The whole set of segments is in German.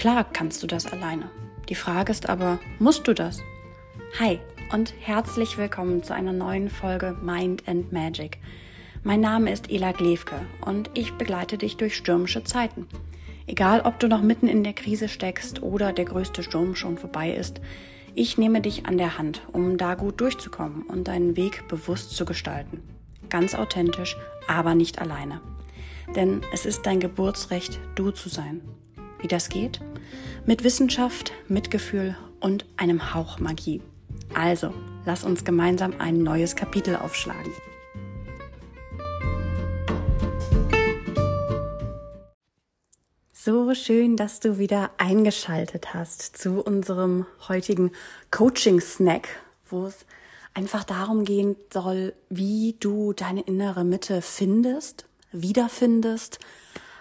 Klar kannst du das alleine. Die Frage ist aber, musst du das? Hi und herzlich willkommen zu einer neuen Folge Mind and Magic. Mein Name ist Ela Glewke und ich begleite dich durch stürmische Zeiten. Egal, ob du noch mitten in der Krise steckst oder der größte Sturm schon vorbei ist, ich nehme dich an der Hand, um da gut durchzukommen und deinen Weg bewusst zu gestalten. Ganz authentisch, aber nicht alleine. Denn es ist dein Geburtsrecht, du zu sein. Wie das geht? Mit Wissenschaft, Mitgefühl und einem Hauch Magie. Also, lass uns gemeinsam ein neues Kapitel aufschlagen. So schön, dass du wieder eingeschaltet hast zu unserem heutigen Coaching-Snack, wo es einfach darum gehen soll, wie du deine innere Mitte findest, wiederfindest,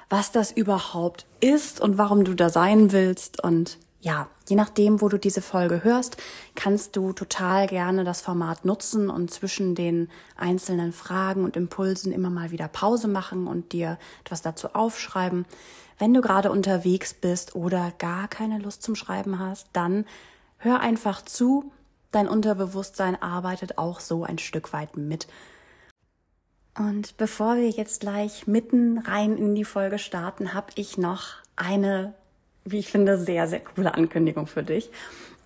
was das überhaupt ist und warum du da sein willst. Und ja, je nachdem, wo du diese Folge hörst, kannst du total gerne das Format nutzen und zwischen den einzelnen Fragen und Impulsen immer mal wieder Pause machen und dir etwas dazu aufschreiben. Wenn du gerade unterwegs bist oder gar keine Lust zum Schreiben hast, dann hör einfach zu. Dein Unterbewusstsein arbeitet auch so ein Stück weit mit. Und bevor wir jetzt gleich mitten rein in die Folge starten, habe ich noch eine, wie ich finde, sehr, sehr coole Ankündigung für dich.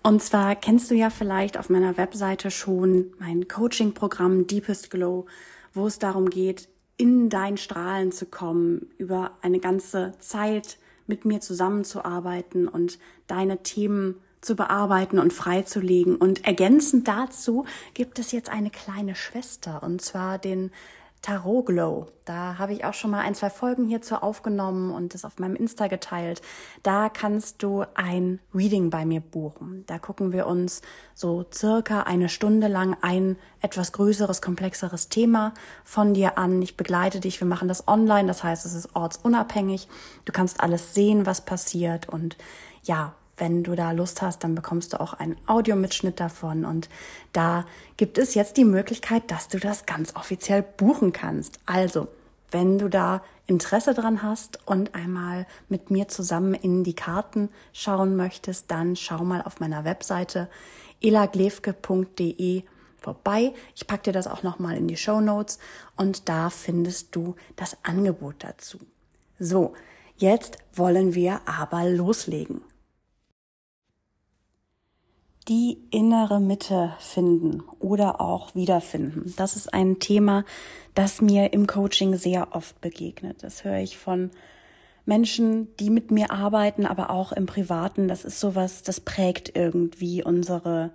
Und zwar kennst du ja vielleicht auf meiner Webseite schon mein Coaching-Programm Deepest Glow, wo es darum geht, in dein Strahlen zu kommen, über eine ganze Zeit mit mir zusammenzuarbeiten und deine Themen zu bearbeiten und freizulegen. Und ergänzend dazu gibt es jetzt eine kleine Schwester, und zwar den Tarot Glow. Da habe ich auch schon mal ein, zwei Folgen hierzu aufgenommen und das auf meinem Insta geteilt. Da kannst du ein Reading bei mir buchen. Da gucken wir uns so circa eine Stunde lang ein etwas größeres, komplexeres Thema von dir an. Ich begleite dich. Wir machen das online. Das heißt, es ist ortsunabhängig. Du kannst alles sehen, was passiert und ja, wenn du da Lust hast, dann bekommst du auch einen Audiomitschnitt davon. Und da gibt es jetzt die Möglichkeit, dass du das ganz offiziell buchen kannst. Also, wenn du da Interesse dran hast und einmal mit mir zusammen in die Karten schauen möchtest, dann schau mal auf meiner Webseite elaglewke.de vorbei. Ich packe dir das auch nochmal in die Show Notes und da findest du das Angebot dazu. So, jetzt wollen wir aber loslegen die innere Mitte finden oder auch wiederfinden. Das ist ein Thema, das mir im Coaching sehr oft begegnet. Das höre ich von Menschen, die mit mir arbeiten, aber auch im Privaten. Das ist sowas, das prägt irgendwie unsere,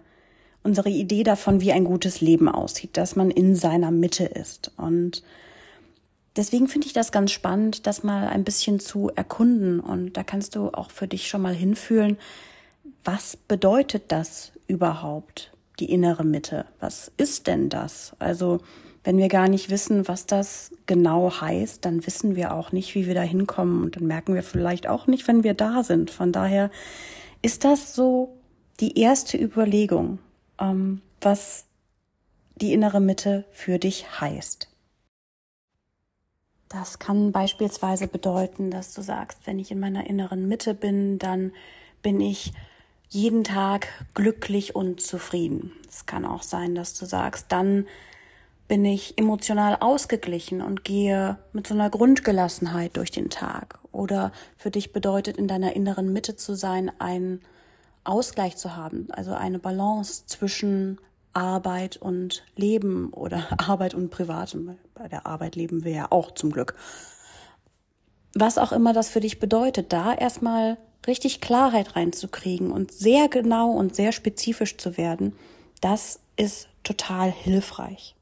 unsere Idee davon, wie ein gutes Leben aussieht, dass man in seiner Mitte ist. Und deswegen finde ich das ganz spannend, das mal ein bisschen zu erkunden. Und da kannst du auch für dich schon mal hinfühlen, was bedeutet das überhaupt, die innere Mitte? Was ist denn das? Also, wenn wir gar nicht wissen, was das genau heißt, dann wissen wir auch nicht, wie wir da hinkommen und dann merken wir vielleicht auch nicht, wenn wir da sind. Von daher ist das so die erste Überlegung, ähm, was die innere Mitte für dich heißt. Das kann beispielsweise bedeuten, dass du sagst, wenn ich in meiner inneren Mitte bin, dann bin ich jeden Tag glücklich und zufrieden. Es kann auch sein, dass du sagst, dann bin ich emotional ausgeglichen und gehe mit so einer Grundgelassenheit durch den Tag. Oder für dich bedeutet in deiner inneren Mitte zu sein, einen Ausgleich zu haben, also eine Balance zwischen Arbeit und Leben oder Arbeit und Privatem. Bei der Arbeit leben wir ja auch zum Glück. Was auch immer das für dich bedeutet, da erstmal richtig Klarheit reinzukriegen und sehr genau und sehr spezifisch zu werden, das ist total hilfreich.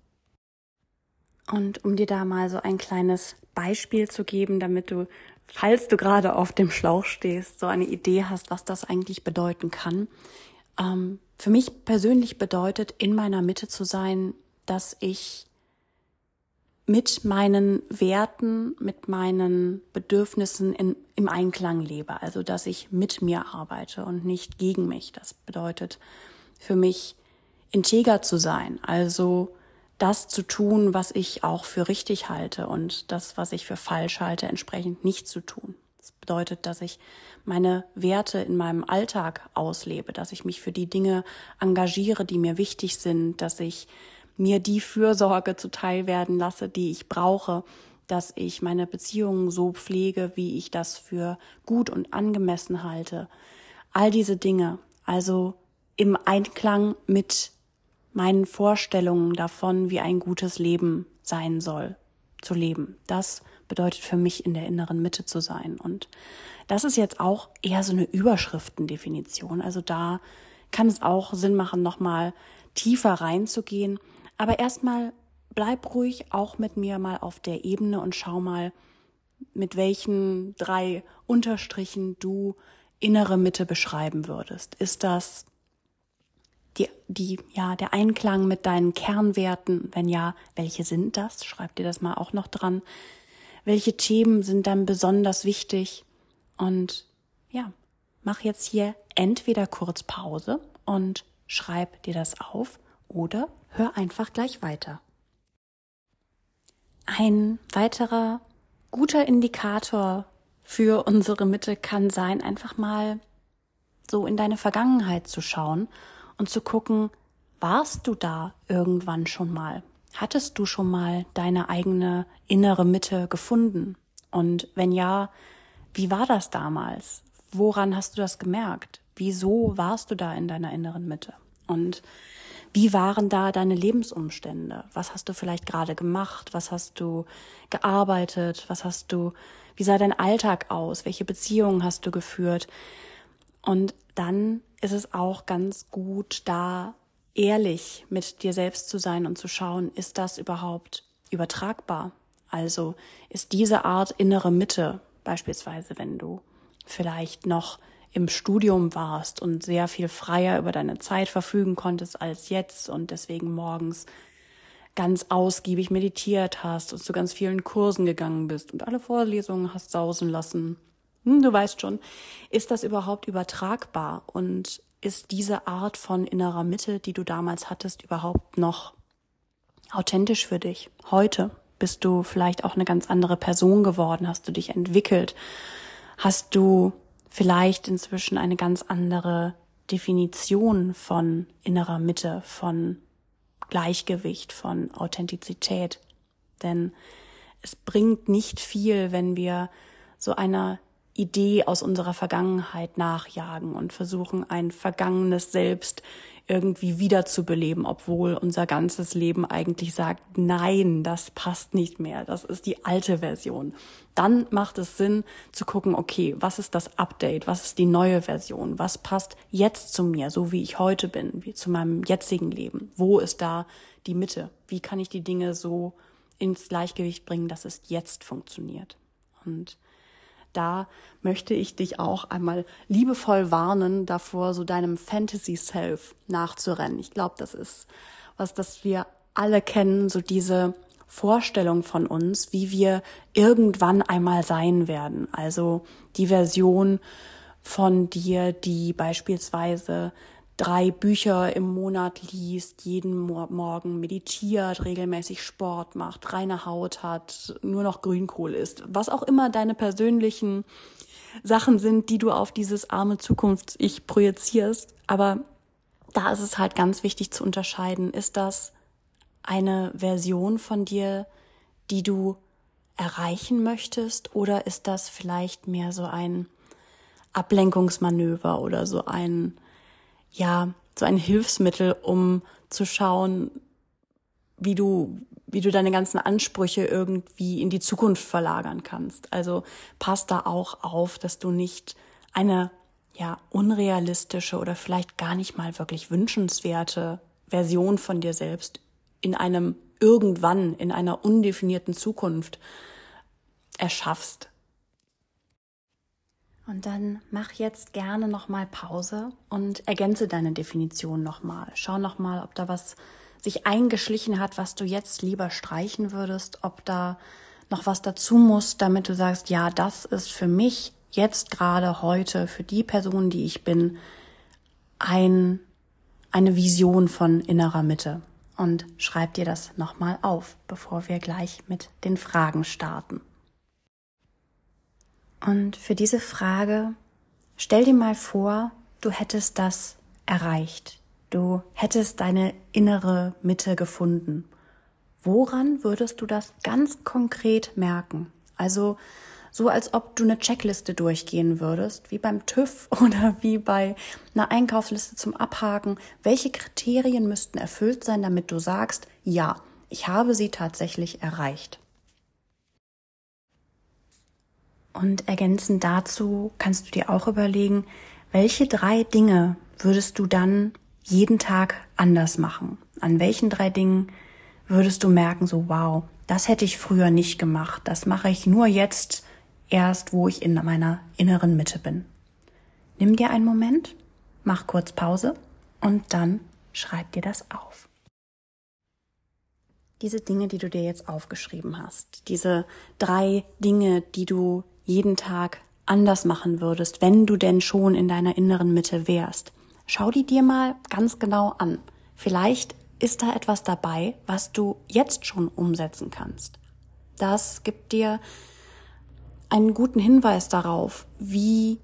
Und um dir da mal so ein kleines Beispiel zu geben, damit du, falls du gerade auf dem Schlauch stehst, so eine Idee hast, was das eigentlich bedeuten kann. Ähm, für mich persönlich bedeutet, in meiner Mitte zu sein, dass ich mit meinen Werten, mit meinen Bedürfnissen in, im Einklang lebe. Also, dass ich mit mir arbeite und nicht gegen mich. Das bedeutet für mich integer zu sein. Also, das zu tun, was ich auch für richtig halte und das, was ich für falsch halte, entsprechend nicht zu tun. Das bedeutet, dass ich meine Werte in meinem Alltag auslebe, dass ich mich für die Dinge engagiere, die mir wichtig sind, dass ich mir die Fürsorge zuteil werden lasse, die ich brauche, dass ich meine Beziehungen so pflege, wie ich das für gut und angemessen halte. All diese Dinge, also im Einklang mit meinen Vorstellungen davon, wie ein gutes Leben sein soll, zu leben. Das bedeutet für mich in der inneren Mitte zu sein. Und das ist jetzt auch eher so eine Überschriftendefinition. Also da kann es auch Sinn machen, nochmal tiefer reinzugehen. Aber erstmal bleib ruhig auch mit mir mal auf der Ebene und schau mal, mit welchen drei Unterstrichen du innere Mitte beschreiben würdest. Ist das die, die, ja, der Einklang mit deinen Kernwerten? Wenn ja, welche sind das? Schreib dir das mal auch noch dran welche Themen sind dann besonders wichtig und ja, mach jetzt hier entweder kurz Pause und schreib dir das auf oder hör einfach gleich weiter. Ein weiterer guter Indikator für unsere Mitte kann sein, einfach mal so in deine Vergangenheit zu schauen und zu gucken, warst du da irgendwann schon mal? Hattest du schon mal deine eigene innere Mitte gefunden? Und wenn ja, wie war das damals? Woran hast du das gemerkt? Wieso warst du da in deiner inneren Mitte? Und wie waren da deine Lebensumstände? Was hast du vielleicht gerade gemacht? Was hast du gearbeitet? Was hast du, wie sah dein Alltag aus? Welche Beziehungen hast du geführt? Und dann ist es auch ganz gut, da ehrlich mit dir selbst zu sein und zu schauen, ist das überhaupt übertragbar? Also ist diese Art innere Mitte, beispielsweise wenn du vielleicht noch im Studium warst und sehr viel freier über deine Zeit verfügen konntest als jetzt und deswegen morgens ganz ausgiebig meditiert hast und zu ganz vielen Kursen gegangen bist und alle Vorlesungen hast sausen lassen. Hm, du weißt schon, ist das überhaupt übertragbar und ist diese Art von innerer Mitte, die du damals hattest, überhaupt noch authentisch für dich? Heute bist du vielleicht auch eine ganz andere Person geworden, hast du dich entwickelt, hast du vielleicht inzwischen eine ganz andere Definition von innerer Mitte, von Gleichgewicht, von Authentizität. Denn es bringt nicht viel, wenn wir so einer Idee aus unserer Vergangenheit nachjagen und versuchen, ein vergangenes Selbst irgendwie wiederzubeleben, obwohl unser ganzes Leben eigentlich sagt, nein, das passt nicht mehr, das ist die alte Version. Dann macht es Sinn zu gucken, okay, was ist das Update, was ist die neue Version, was passt jetzt zu mir, so wie ich heute bin, wie zu meinem jetzigen Leben, wo ist da die Mitte, wie kann ich die Dinge so ins Gleichgewicht bringen, dass es jetzt funktioniert. Und da möchte ich dich auch einmal liebevoll warnen, davor so deinem Fantasy-Self nachzurennen. Ich glaube, das ist was, das wir alle kennen, so diese Vorstellung von uns, wie wir irgendwann einmal sein werden. Also die Version von dir, die beispielsweise drei Bücher im Monat liest, jeden Morgen meditiert, regelmäßig Sport macht, reine Haut hat, nur noch Grünkohl isst, was auch immer deine persönlichen Sachen sind, die du auf dieses arme Zukunfts-Ich projizierst. Aber da ist es halt ganz wichtig zu unterscheiden, ist das eine Version von dir, die du erreichen möchtest, oder ist das vielleicht mehr so ein Ablenkungsmanöver oder so ein ja, so ein Hilfsmittel, um zu schauen, wie du, wie du deine ganzen Ansprüche irgendwie in die Zukunft verlagern kannst. Also pass da auch auf, dass du nicht eine ja unrealistische oder vielleicht gar nicht mal wirklich wünschenswerte Version von dir selbst in einem irgendwann in einer undefinierten Zukunft erschaffst. Und dann mach jetzt gerne nochmal Pause und ergänze deine Definition nochmal. Schau nochmal, ob da was sich eingeschlichen hat, was du jetzt lieber streichen würdest, ob da noch was dazu muss, damit du sagst, ja, das ist für mich jetzt gerade heute, für die Person, die ich bin, ein, eine Vision von innerer Mitte. Und schreib dir das nochmal auf, bevor wir gleich mit den Fragen starten. Und für diese Frage stell dir mal vor, du hättest das erreicht. Du hättest deine innere Mitte gefunden. Woran würdest du das ganz konkret merken? Also so als ob du eine Checkliste durchgehen würdest, wie beim TÜV oder wie bei einer Einkaufsliste zum Abhaken. Welche Kriterien müssten erfüllt sein, damit du sagst, ja, ich habe sie tatsächlich erreicht? Und ergänzend dazu kannst du dir auch überlegen, welche drei Dinge würdest du dann jeden Tag anders machen? An welchen drei Dingen würdest du merken, so wow, das hätte ich früher nicht gemacht, das mache ich nur jetzt erst, wo ich in meiner inneren Mitte bin. Nimm dir einen Moment, mach kurz Pause und dann schreib dir das auf. Diese Dinge, die du dir jetzt aufgeschrieben hast, diese drei Dinge, die du jeden Tag anders machen würdest, wenn du denn schon in deiner inneren Mitte wärst. Schau die dir mal ganz genau an. Vielleicht ist da etwas dabei, was du jetzt schon umsetzen kannst. Das gibt dir einen guten Hinweis darauf, wie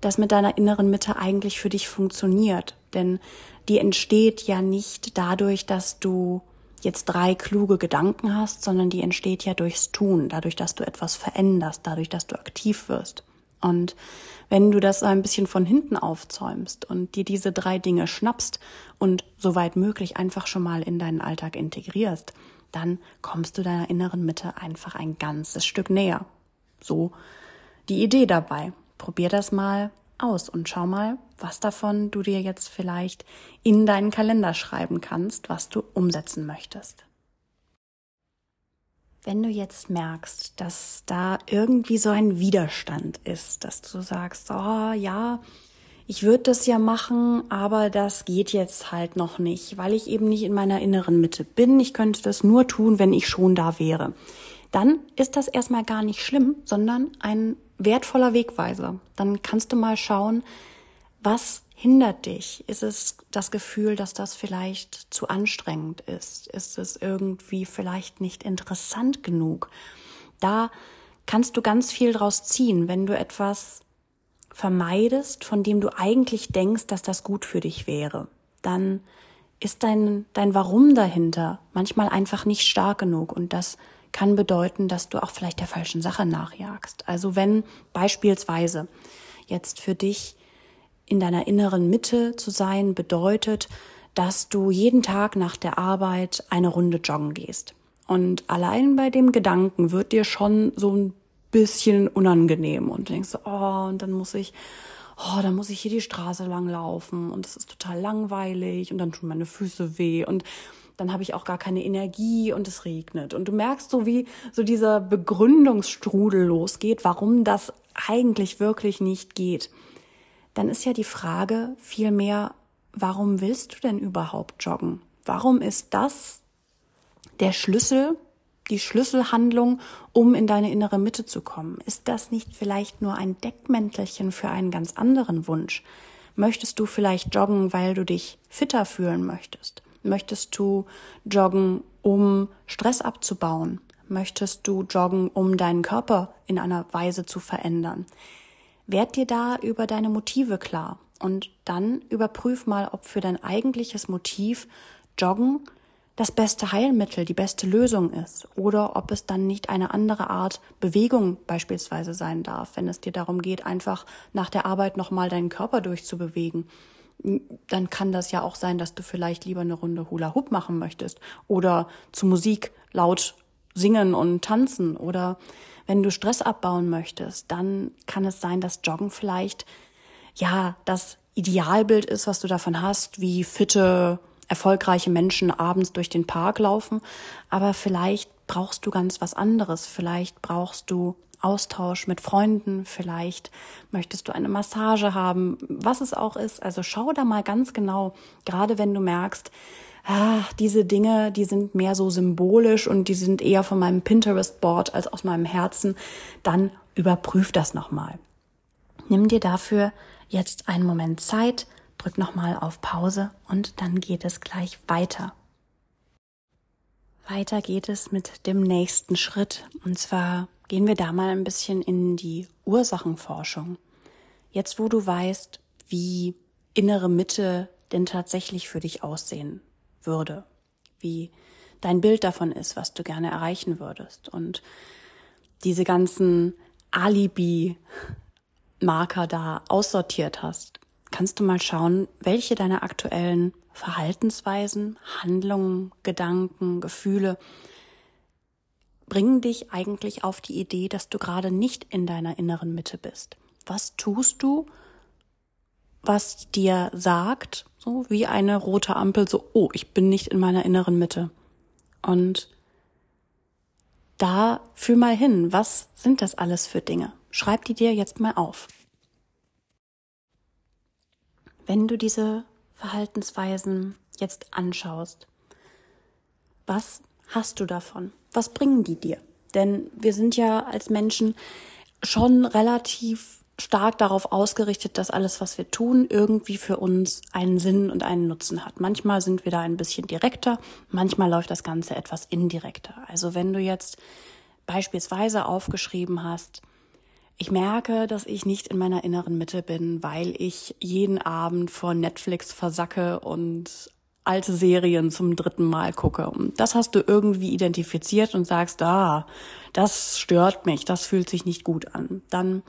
das mit deiner inneren Mitte eigentlich für dich funktioniert. Denn die entsteht ja nicht dadurch, dass du jetzt drei kluge Gedanken hast, sondern die entsteht ja durchs Tun, dadurch, dass du etwas veränderst, dadurch, dass du aktiv wirst. Und wenn du das ein bisschen von hinten aufzäumst und dir diese drei Dinge schnappst und soweit möglich einfach schon mal in deinen Alltag integrierst, dann kommst du deiner inneren Mitte einfach ein ganzes Stück näher. So die Idee dabei. Probier das mal aus und schau mal, was davon du dir jetzt vielleicht in deinen Kalender schreiben kannst, was du umsetzen möchtest. Wenn du jetzt merkst, dass da irgendwie so ein Widerstand ist, dass du sagst, oh ja, ich würde das ja machen, aber das geht jetzt halt noch nicht, weil ich eben nicht in meiner inneren Mitte bin. Ich könnte das nur tun, wenn ich schon da wäre. Dann ist das erstmal gar nicht schlimm, sondern ein wertvoller Wegweiser. Dann kannst du mal schauen, was hindert dich? Ist es das Gefühl, dass das vielleicht zu anstrengend ist? Ist es irgendwie vielleicht nicht interessant genug? Da kannst du ganz viel draus ziehen, wenn du etwas vermeidest, von dem du eigentlich denkst, dass das gut für dich wäre. Dann ist dein, dein Warum dahinter manchmal einfach nicht stark genug und das kann bedeuten, dass du auch vielleicht der falschen Sache nachjagst. Also wenn beispielsweise jetzt für dich in deiner inneren Mitte zu sein bedeutet, dass du jeden Tag nach der Arbeit eine Runde joggen gehst. Und allein bei dem Gedanken wird dir schon so ein bisschen unangenehm und denkst, oh, und dann muss ich, oh, dann muss ich hier die Straße lang laufen und es ist total langweilig und dann tun meine Füße weh und dann habe ich auch gar keine Energie und es regnet. Und du merkst so, wie so dieser Begründungsstrudel losgeht, warum das eigentlich wirklich nicht geht. Dann ist ja die Frage vielmehr, warum willst du denn überhaupt joggen? Warum ist das der Schlüssel, die Schlüsselhandlung, um in deine innere Mitte zu kommen? Ist das nicht vielleicht nur ein Deckmäntelchen für einen ganz anderen Wunsch? Möchtest du vielleicht joggen, weil du dich fitter fühlen möchtest? Möchtest du joggen, um Stress abzubauen? Möchtest du joggen, um deinen Körper in einer Weise zu verändern? Werd dir da über deine Motive klar und dann überprüf mal, ob für dein eigentliches Motiv Joggen das beste Heilmittel, die beste Lösung ist oder ob es dann nicht eine andere Art Bewegung beispielsweise sein darf, wenn es dir darum geht, einfach nach der Arbeit nochmal deinen Körper durchzubewegen dann kann das ja auch sein, dass du vielleicht lieber eine Runde Hula Hoop machen möchtest oder zu Musik laut singen und tanzen. Oder wenn du Stress abbauen möchtest, dann kann es sein, dass Joggen vielleicht ja das Idealbild ist, was du davon hast, wie fitte, erfolgreiche Menschen abends durch den Park laufen, aber vielleicht brauchst du ganz was anderes, vielleicht brauchst du Austausch mit Freunden, vielleicht möchtest du eine Massage haben, was es auch ist. Also schau da mal ganz genau, gerade wenn du merkst, ah, diese Dinge, die sind mehr so symbolisch und die sind eher von meinem Pinterest-Board als aus meinem Herzen, dann überprüf das nochmal. Nimm dir dafür jetzt einen Moment Zeit, drück nochmal auf Pause und dann geht es gleich weiter. Weiter geht es mit dem nächsten Schritt. Und zwar gehen wir da mal ein bisschen in die Ursachenforschung. Jetzt, wo du weißt, wie innere Mitte denn tatsächlich für dich aussehen würde, wie dein Bild davon ist, was du gerne erreichen würdest und diese ganzen Alibi-Marker da aussortiert hast, kannst du mal schauen, welche deiner aktuellen Verhaltensweisen, Handlungen, Gedanken, Gefühle bringen dich eigentlich auf die Idee, dass du gerade nicht in deiner inneren Mitte bist. Was tust du, was dir sagt, so wie eine rote Ampel, so, oh, ich bin nicht in meiner inneren Mitte. Und da fühl mal hin, was sind das alles für Dinge? Schreib die dir jetzt mal auf. Wenn du diese Verhaltensweisen jetzt anschaust, was hast du davon? Was bringen die dir? Denn wir sind ja als Menschen schon relativ stark darauf ausgerichtet, dass alles, was wir tun, irgendwie für uns einen Sinn und einen Nutzen hat. Manchmal sind wir da ein bisschen direkter, manchmal läuft das Ganze etwas indirekter. Also wenn du jetzt beispielsweise aufgeschrieben hast, ich merke, dass ich nicht in meiner inneren Mitte bin, weil ich jeden Abend vor Netflix versacke und alte Serien zum dritten Mal gucke. Und das hast du irgendwie identifiziert und sagst, ah, das stört mich, das fühlt sich nicht gut an. Dann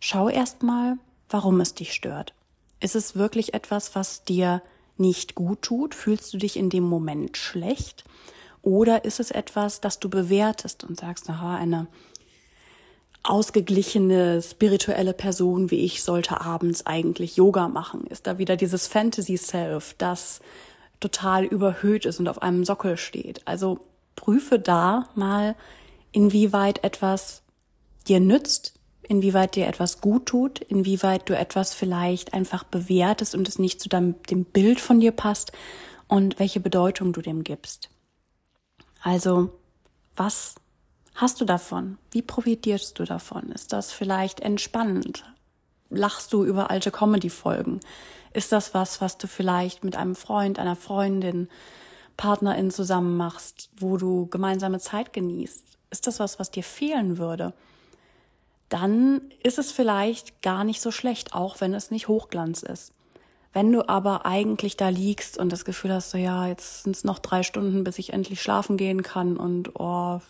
schau erst mal, warum es dich stört. Ist es wirklich etwas, was dir nicht gut tut? Fühlst du dich in dem Moment schlecht? Oder ist es etwas, das du bewertest und sagst, aha, eine ausgeglichene, spirituelle Person wie ich sollte abends eigentlich Yoga machen? Ist da wieder dieses Fantasy Self, das total überhöht ist und auf einem Sockel steht? Also prüfe da mal, inwieweit etwas dir nützt, inwieweit dir etwas gut tut, inwieweit du etwas vielleicht einfach bewertest und es nicht zu deinem, dem Bild von dir passt und welche Bedeutung du dem gibst. Also, was hast du davon? Wie profitierst du davon? Ist das vielleicht entspannend? Lachst du über alte Comedy-Folgen? Ist das was, was du vielleicht mit einem Freund, einer Freundin, Partnerin zusammen machst, wo du gemeinsame Zeit genießt? Ist das was, was dir fehlen würde? Dann ist es vielleicht gar nicht so schlecht, auch wenn es nicht Hochglanz ist. Wenn du aber eigentlich da liegst und das Gefühl hast, so ja, jetzt sind es noch drei Stunden, bis ich endlich schlafen gehen kann und oh,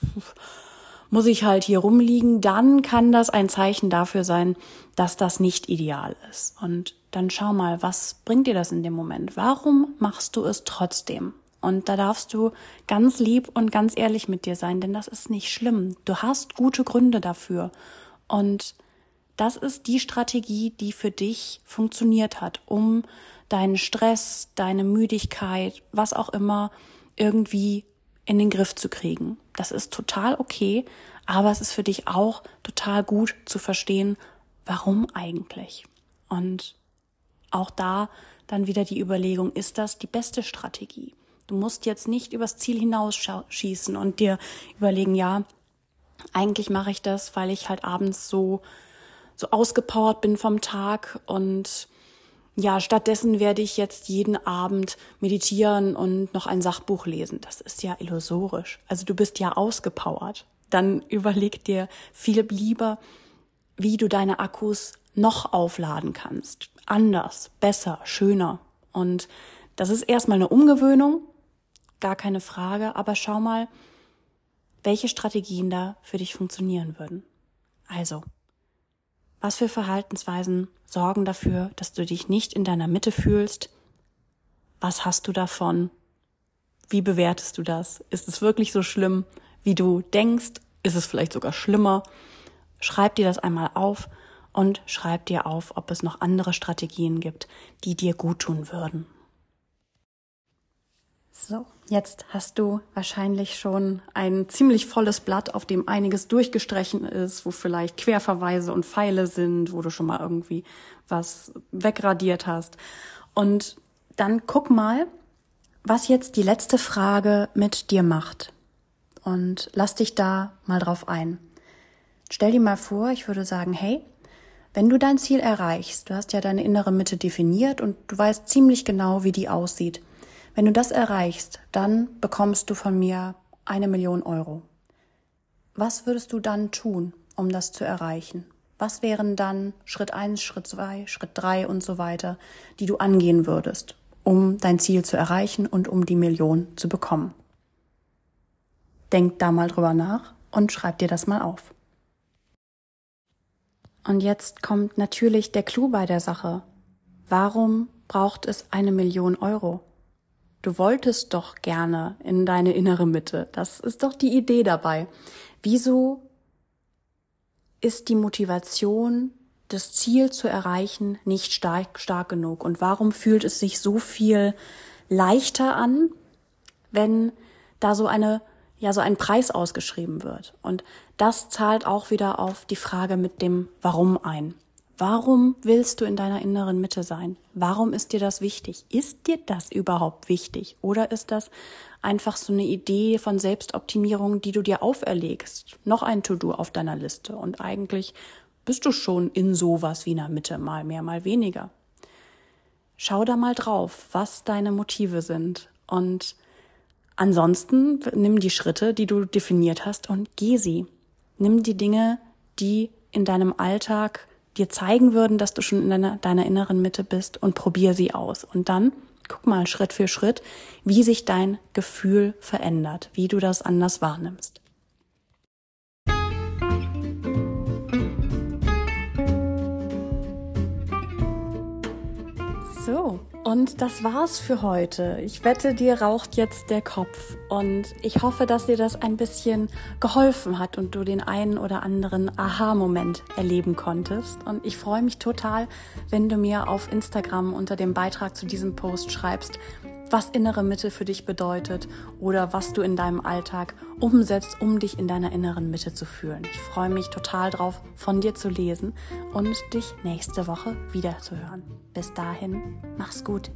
muss ich halt hier rumliegen, dann kann das ein Zeichen dafür sein, dass das nicht ideal ist. Und dann schau mal, was bringt dir das in dem Moment? Warum machst du es trotzdem? Und da darfst du ganz lieb und ganz ehrlich mit dir sein, denn das ist nicht schlimm. Du hast gute Gründe dafür. Und das ist die Strategie, die für dich funktioniert hat, um deinen Stress, deine Müdigkeit, was auch immer irgendwie in den Griff zu kriegen. Das ist total okay, aber es ist für dich auch total gut zu verstehen, warum eigentlich. Und auch da dann wieder die Überlegung, ist das die beste Strategie? Du musst jetzt nicht übers Ziel hinausschießen und dir überlegen, ja, eigentlich mache ich das, weil ich halt abends so so ausgepowert bin vom Tag und ja, stattdessen werde ich jetzt jeden Abend meditieren und noch ein Sachbuch lesen. Das ist ja illusorisch. Also du bist ja ausgepowert. Dann überleg dir viel lieber, wie du deine Akkus noch aufladen kannst. Anders, besser, schöner. Und das ist erstmal eine Umgewöhnung, gar keine Frage, aber schau mal, welche Strategien da für dich funktionieren würden. Also, was für Verhaltensweisen sorgen dafür, dass du dich nicht in deiner Mitte fühlst? Was hast du davon? Wie bewertest du das? Ist es wirklich so schlimm, wie du denkst? Ist es vielleicht sogar schlimmer? Schreib dir das einmal auf und schreib dir auf, ob es noch andere Strategien gibt, die dir gut tun würden. So, jetzt hast du wahrscheinlich schon ein ziemlich volles Blatt, auf dem einiges durchgestrichen ist, wo vielleicht Querverweise und Pfeile sind, wo du schon mal irgendwie was wegradiert hast. Und dann guck mal, was jetzt die letzte Frage mit dir macht. Und lass dich da mal drauf ein. Stell dir mal vor, ich würde sagen, hey, wenn du dein Ziel erreichst, du hast ja deine innere Mitte definiert und du weißt ziemlich genau, wie die aussieht wenn du das erreichst, dann bekommst du von mir eine Million Euro. Was würdest du dann tun, um das zu erreichen? Was wären dann Schritt eins, Schritt zwei, Schritt drei und so weiter, die du angehen würdest, um dein Ziel zu erreichen und um die Million zu bekommen? Denk da mal drüber nach und schreib dir das mal auf. Und jetzt kommt natürlich der Clou bei der Sache. Warum braucht es eine Million Euro? Du wolltest doch gerne in deine innere Mitte. Das ist doch die Idee dabei. Wieso ist die Motivation, das Ziel zu erreichen, nicht stark, stark genug? Und warum fühlt es sich so viel leichter an, wenn da so eine ja so ein Preis ausgeschrieben wird. Und das zahlt auch wieder auf die Frage mit dem Warum ein. Warum willst du in deiner inneren Mitte sein? Warum ist dir das wichtig? Ist dir das überhaupt wichtig? Oder ist das einfach so eine Idee von Selbstoptimierung, die du dir auferlegst? Noch ein To-Do auf deiner Liste. Und eigentlich bist du schon in sowas wie einer Mitte, mal mehr, mal weniger. Schau da mal drauf, was deine Motive sind und Ansonsten nimm die Schritte, die du definiert hast und geh sie. Nimm die Dinge, die in deinem Alltag dir zeigen würden, dass du schon in deiner, deiner inneren Mitte bist und probier sie aus. Und dann guck mal Schritt für Schritt, wie sich dein Gefühl verändert, wie du das anders wahrnimmst. Und das war's für heute. Ich wette, dir raucht jetzt der Kopf. Und ich hoffe, dass dir das ein bisschen geholfen hat und du den einen oder anderen Aha-Moment erleben konntest. Und ich freue mich total, wenn du mir auf Instagram unter dem Beitrag zu diesem Post schreibst, was innere Mitte für dich bedeutet oder was du in deinem Alltag umsetzt, um dich in deiner inneren Mitte zu fühlen. Ich freue mich total drauf, von dir zu lesen und dich nächste Woche wieder zu hören. Bis dahin, mach's gut.